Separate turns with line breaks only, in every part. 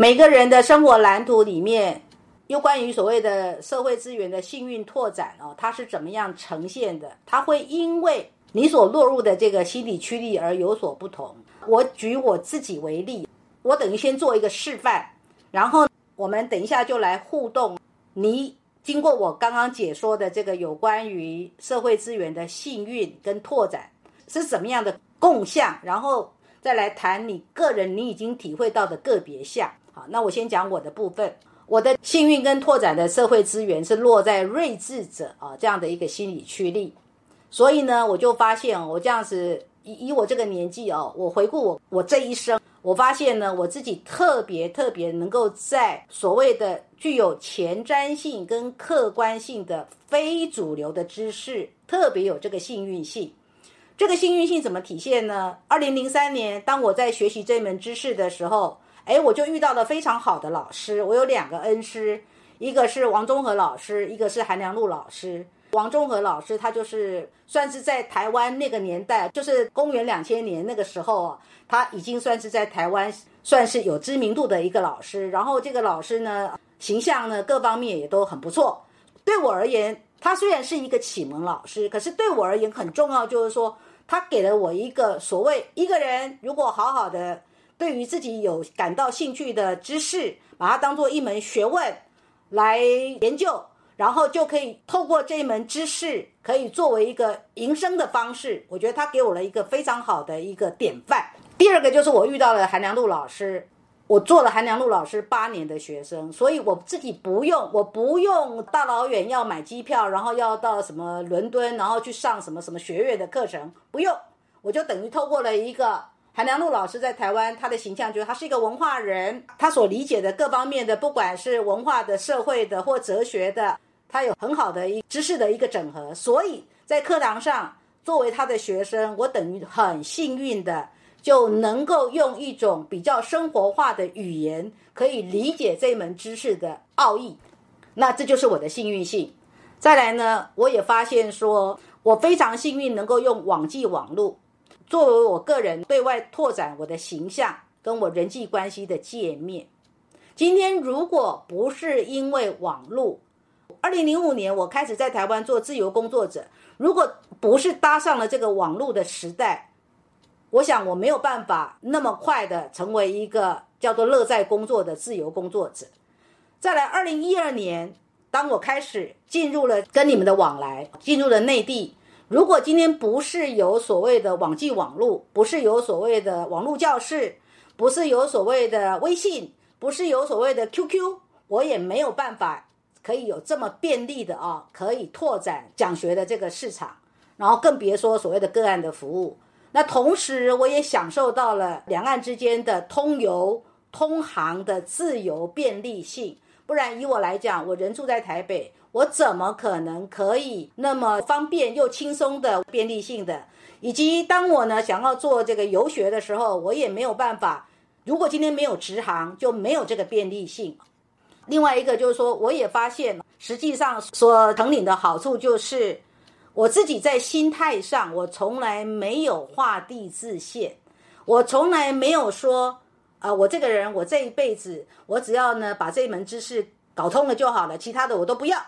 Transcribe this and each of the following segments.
每个人的生活蓝图里面，有关于所谓的社会资源的幸运拓展哦，它是怎么样呈现的？它会因为你所落入的这个心理驱力而有所不同。我举我自己为例，我等于先做一个示范，然后我们等一下就来互动。你经过我刚刚解说的这个有关于社会资源的幸运跟拓展是怎么样的共项，然后。再来谈你个人你已经体会到的个别项。那我先讲我的部分。我的幸运跟拓展的社会资源是落在睿智者啊这样的一个心理驱力。所以呢，我就发现我这样子以以我这个年纪哦，我回顾我我这一生，我发现呢，我自己特别特别能够在所谓的具有前瞻性跟客观性的非主流的知识，特别有这个幸运性。这个幸运性怎么体现呢？二零零三年，当我在学习这门知识的时候，哎，我就遇到了非常好的老师。我有两个恩师，一个是王中和老师，一个是韩良露老师。王中和老师他就是算是在台湾那个年代，就是公元两千年那个时候啊，他已经算是在台湾算是有知名度的一个老师。然后这个老师呢，形象呢各方面也都很不错。对我而言，他虽然是一个启蒙老师，可是对我而言很重要，就是说。他给了我一个所谓一个人如果好好的对于自己有感到兴趣的知识，把它当做一门学问来研究，然后就可以透过这一门知识，可以作为一个营生的方式。我觉得他给我了一个非常好的一个典范。第二个就是我遇到了韩良露老师。我做了韩良露老师八年的学生，所以我自己不用，我不用大老远要买机票，然后要到什么伦敦，然后去上什么什么学院的课程，不用，我就等于透过了一个韩良露老师在台湾他的形象，就是他是一个文化人，他所理解的各方面的，不管是文化的、社会的或哲学的，他有很好的一知识的一个整合，所以在课堂上作为他的学生，我等于很幸运的。就能够用一种比较生活化的语言，可以理解这门知识的奥义。那这就是我的幸运性。再来呢，我也发现说，我非常幸运能够用网际网络作为我个人对外拓展我的形象跟我人际关系的界面。今天如果不是因为网络，二零零五年我开始在台湾做自由工作者，如果不是搭上了这个网络的时代。我想我没有办法那么快的成为一个叫做乐在工作的自由工作者。再来，二零一二年，当我开始进入了跟你们的往来，进入了内地。如果今天不是有所谓的网际网络，不是有所谓的网络教室，不是有所谓的微信，不是有所谓的 QQ，我也没有办法可以有这么便利的啊，可以拓展讲学的这个市场，然后更别说所谓的个案的服务。那同时，我也享受到了两岸之间的通邮、通航的自由便利性。不然，以我来讲，我人住在台北，我怎么可能可以那么方便又轻松的便利性的？以及当我呢想要做这个游学的时候，我也没有办法。如果今天没有直航，就没有这个便利性。另外一个就是说，我也发现，实际上所承领的好处就是。我自己在心态上，我从来没有画地自限，我从来没有说，啊，我这个人，我这一辈子，我只要呢把这一门知识搞通了就好了，其他的我都不要。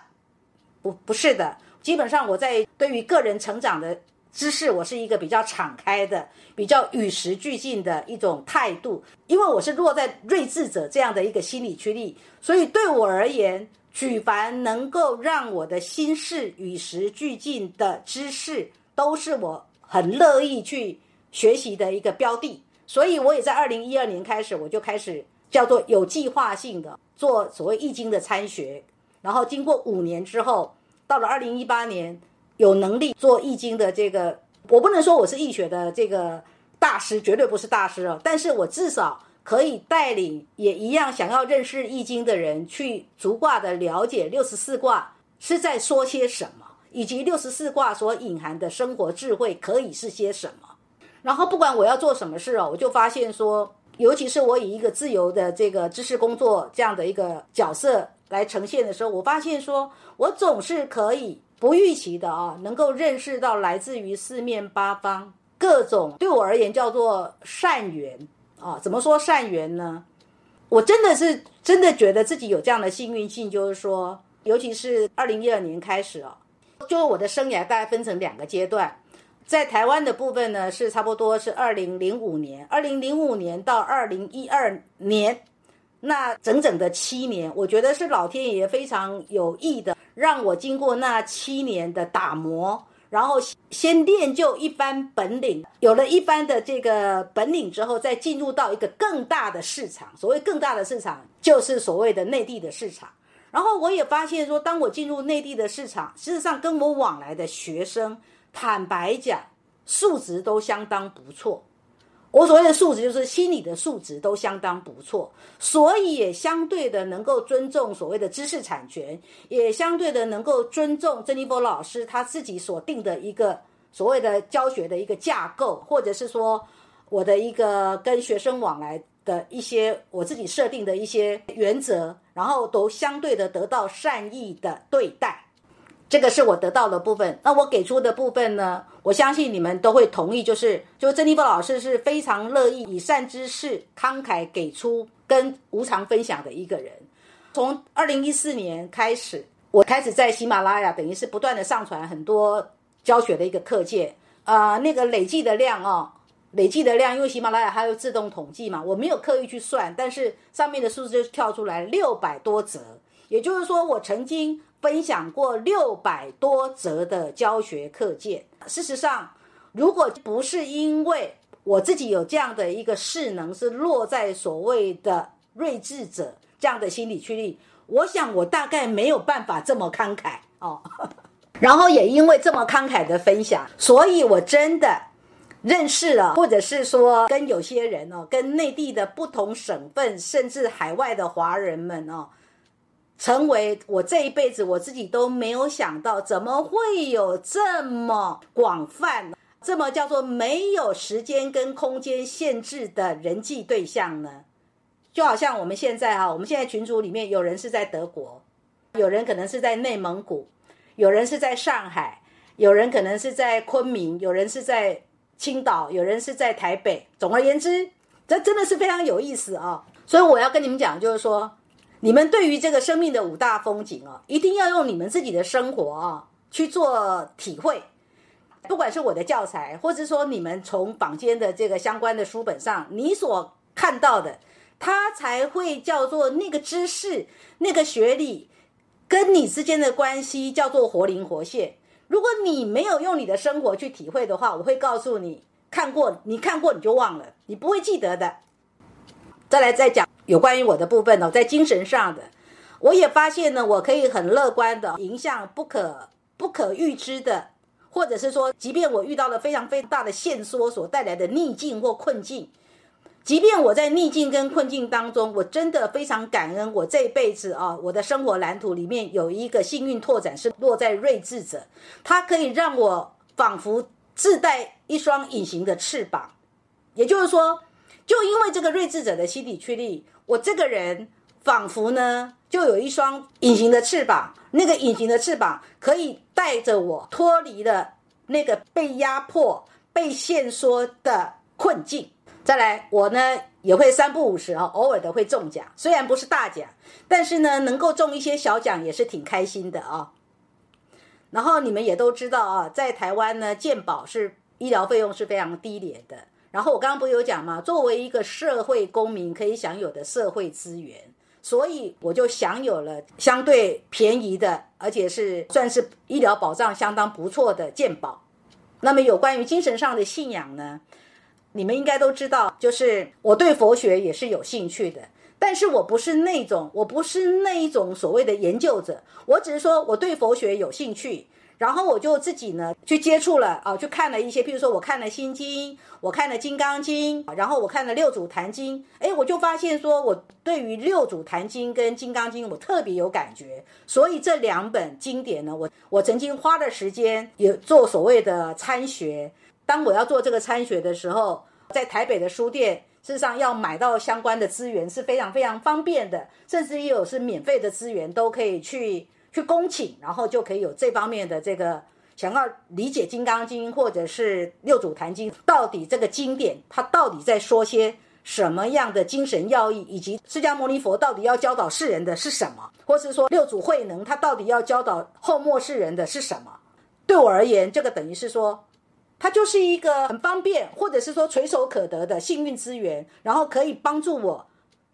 不，不是的，基本上我在对于个人成长的知识，我是一个比较敞开的、比较与时俱进的一种态度，因为我是落在睿智者这样的一个心理驱力，所以对我而言。举凡能够让我的心事与时俱进的知识，都是我很乐意去学习的一个标的。所以，我也在二零一二年开始，我就开始叫做有计划性的做所谓易经的参学。然后，经过五年之后，到了二零一八年，有能力做易经的这个，我不能说我是易学的这个大师，绝对不是大师哦，但是我至少。可以带领也一样想要认识易经的人去逐卦的了解六十四卦是在说些什么，以及六十四卦所隐含的生活智慧可以是些什么。然后不管我要做什么事哦，我就发现说，尤其是我以一个自由的这个知识工作这样的一个角色来呈现的时候，我发现说我总是可以不预期的啊，能够认识到来自于四面八方各种对我而言叫做善缘。啊，怎么说善缘呢？我真的是真的觉得自己有这样的幸运性，就是说，尤其是二零一二年开始啊，就我的生涯大概分成两个阶段。在台湾的部分呢，是差不多是二零零五年，二零零五年到二零一二年，那整整的七年，我觉得是老天爷非常有意的，让我经过那七年的打磨，然后先练就一番本领，有了一番的这个本领之后，再进入到一个更大的市场。所谓更大的市场，就是所谓的内地的市场。然后我也发现说，当我进入内地的市场，事实上跟我往来的学生。坦白讲，素质都相当不错。我所谓的素质，就是心理的素质都相当不错，所以也相对的能够尊重所谓的知识产权，也相对的能够尊重曾立波老师他自己所定的一个所谓的教学的一个架构，或者是说我的一个跟学生往来的一些我自己设定的一些原则，然后都相对的得到善意的对待。这个是我得到的部分，那我给出的部分呢？我相信你们都会同意，就是就曾立波老师是非常乐意以善之事慷慨给出跟无偿分享的一个人。从二零一四年开始，我开始在喜马拉雅，等于是不断的上传很多教学的一个课件，啊，那个累计的量哦，累计的量，因为喜马拉雅它有自动统计嘛，我没有刻意去算，但是上面的数字就跳出来六百多则，也就是说我曾经。分享过六百多则的教学课件。事实上，如果不是因为我自己有这样的一个势能，是落在所谓的睿智者这样的心理驱力，我想我大概没有办法这么慷慨哦。然后也因为这么慷慨的分享，所以我真的认识了，或者是说跟有些人哦，跟内地的不同省份，甚至海外的华人们哦。成为我这一辈子我自己都没有想到，怎么会有这么广泛、这么叫做没有时间跟空间限制的人际对象呢？就好像我们现在哈，我们现在群组里面有人是在德国，有人可能是在内蒙古，有人是在上海，有人可能是在昆明，有人是在青岛，有人是在台北。总而言之，这真的是非常有意思啊！所以我要跟你们讲，就是说。你们对于这个生命的五大风景啊，一定要用你们自己的生活啊去做体会。不管是我的教材，或者说你们从坊间的这个相关的书本上，你所看到的，它才会叫做那个知识、那个学历跟你之间的关系叫做活灵活现。如果你没有用你的生活去体会的话，我会告诉你，看过你看过你就忘了，你不会记得的。再来再讲。有关于我的部分呢，在精神上的，我也发现呢，我可以很乐观的迎向不可不可预知的，或者是说，即便我遇到了非常非常大的线索所带来的逆境或困境，即便我在逆境跟困境当中，我真的非常感恩，我这一辈子啊，我的生活蓝图里面有一个幸运拓展是落在睿智者，它可以让我仿佛自带一双隐形的翅膀，也就是说。就因为这个睿智者的心理驱力，我这个人仿佛呢，就有一双隐形的翅膀。那个隐形的翅膀可以带着我脱离了那个被压迫、被限缩的困境。再来，我呢也会三不五时啊，偶尔的会中奖，虽然不是大奖，但是呢，能够中一些小奖也是挺开心的啊。然后你们也都知道啊，在台湾呢，健保是医疗费用是非常低廉的。然后我刚刚不有讲吗？作为一个社会公民可以享有的社会资源，所以我就享有了相对便宜的，而且是算是医疗保障相当不错的健保。那么有关于精神上的信仰呢？你们应该都知道，就是我对佛学也是有兴趣的，但是我不是那种，我不是那一种所谓的研究者，我只是说我对佛学有兴趣。然后我就自己呢去接触了啊，去看了一些，譬如说我看了《心经》，我看了《金刚经》，然后我看了《六祖坛经》。哎，我就发现说，我对于《六祖坛经》跟《金刚经》我特别有感觉。所以这两本经典呢，我我曾经花的时间也做所谓的参学。当我要做这个参学的时候，在台北的书店，事实上要买到相关的资源是非常非常方便的，甚至也有是免费的资源都可以去。去恭请，然后就可以有这方面的这个想要理解《金刚经》或者是《六祖坛经》到底这个经典它到底在说些什么样的精神要义，以及释迦牟尼佛到底要教导世人的是什么，或是说六祖慧能他到底要教导后末世人的是什么？对我而言，这个等于是说，它就是一个很方便，或者是说垂手可得的幸运资源，然后可以帮助我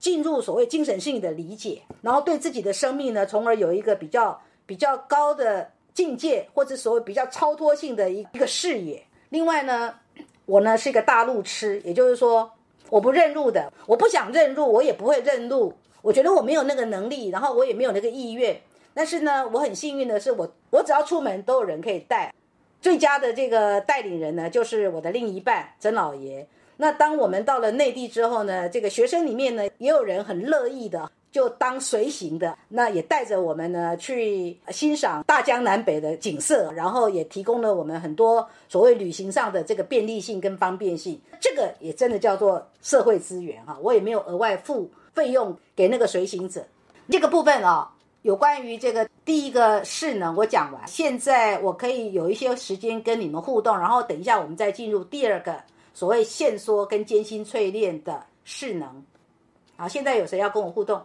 进入所谓精神性的理解，然后对自己的生命呢，从而有一个比较比较高的境界，或者所谓比较超脱性的一一个视野。另外呢，我呢是一个大路痴，也就是说。我不认路的，我不想认路，我也不会认路。我觉得我没有那个能力，然后我也没有那个意愿。但是呢，我很幸运的是，我我只要出门都有人可以带。最佳的这个带领人呢，就是我的另一半曾老爷。那当我们到了内地之后呢，这个学生里面呢，也有人很乐意的。就当随行的，那也带着我们呢去欣赏大江南北的景色，然后也提供了我们很多所谓旅行上的这个便利性跟方便性。这个也真的叫做社会资源哈，我也没有额外付费用给那个随行者。这个部分啊，有关于这个第一个事呢我讲完，现在我可以有一些时间跟你们互动，然后等一下我们再进入第二个所谓线缩跟艰辛淬炼的势能。好，现在有谁要跟我互动？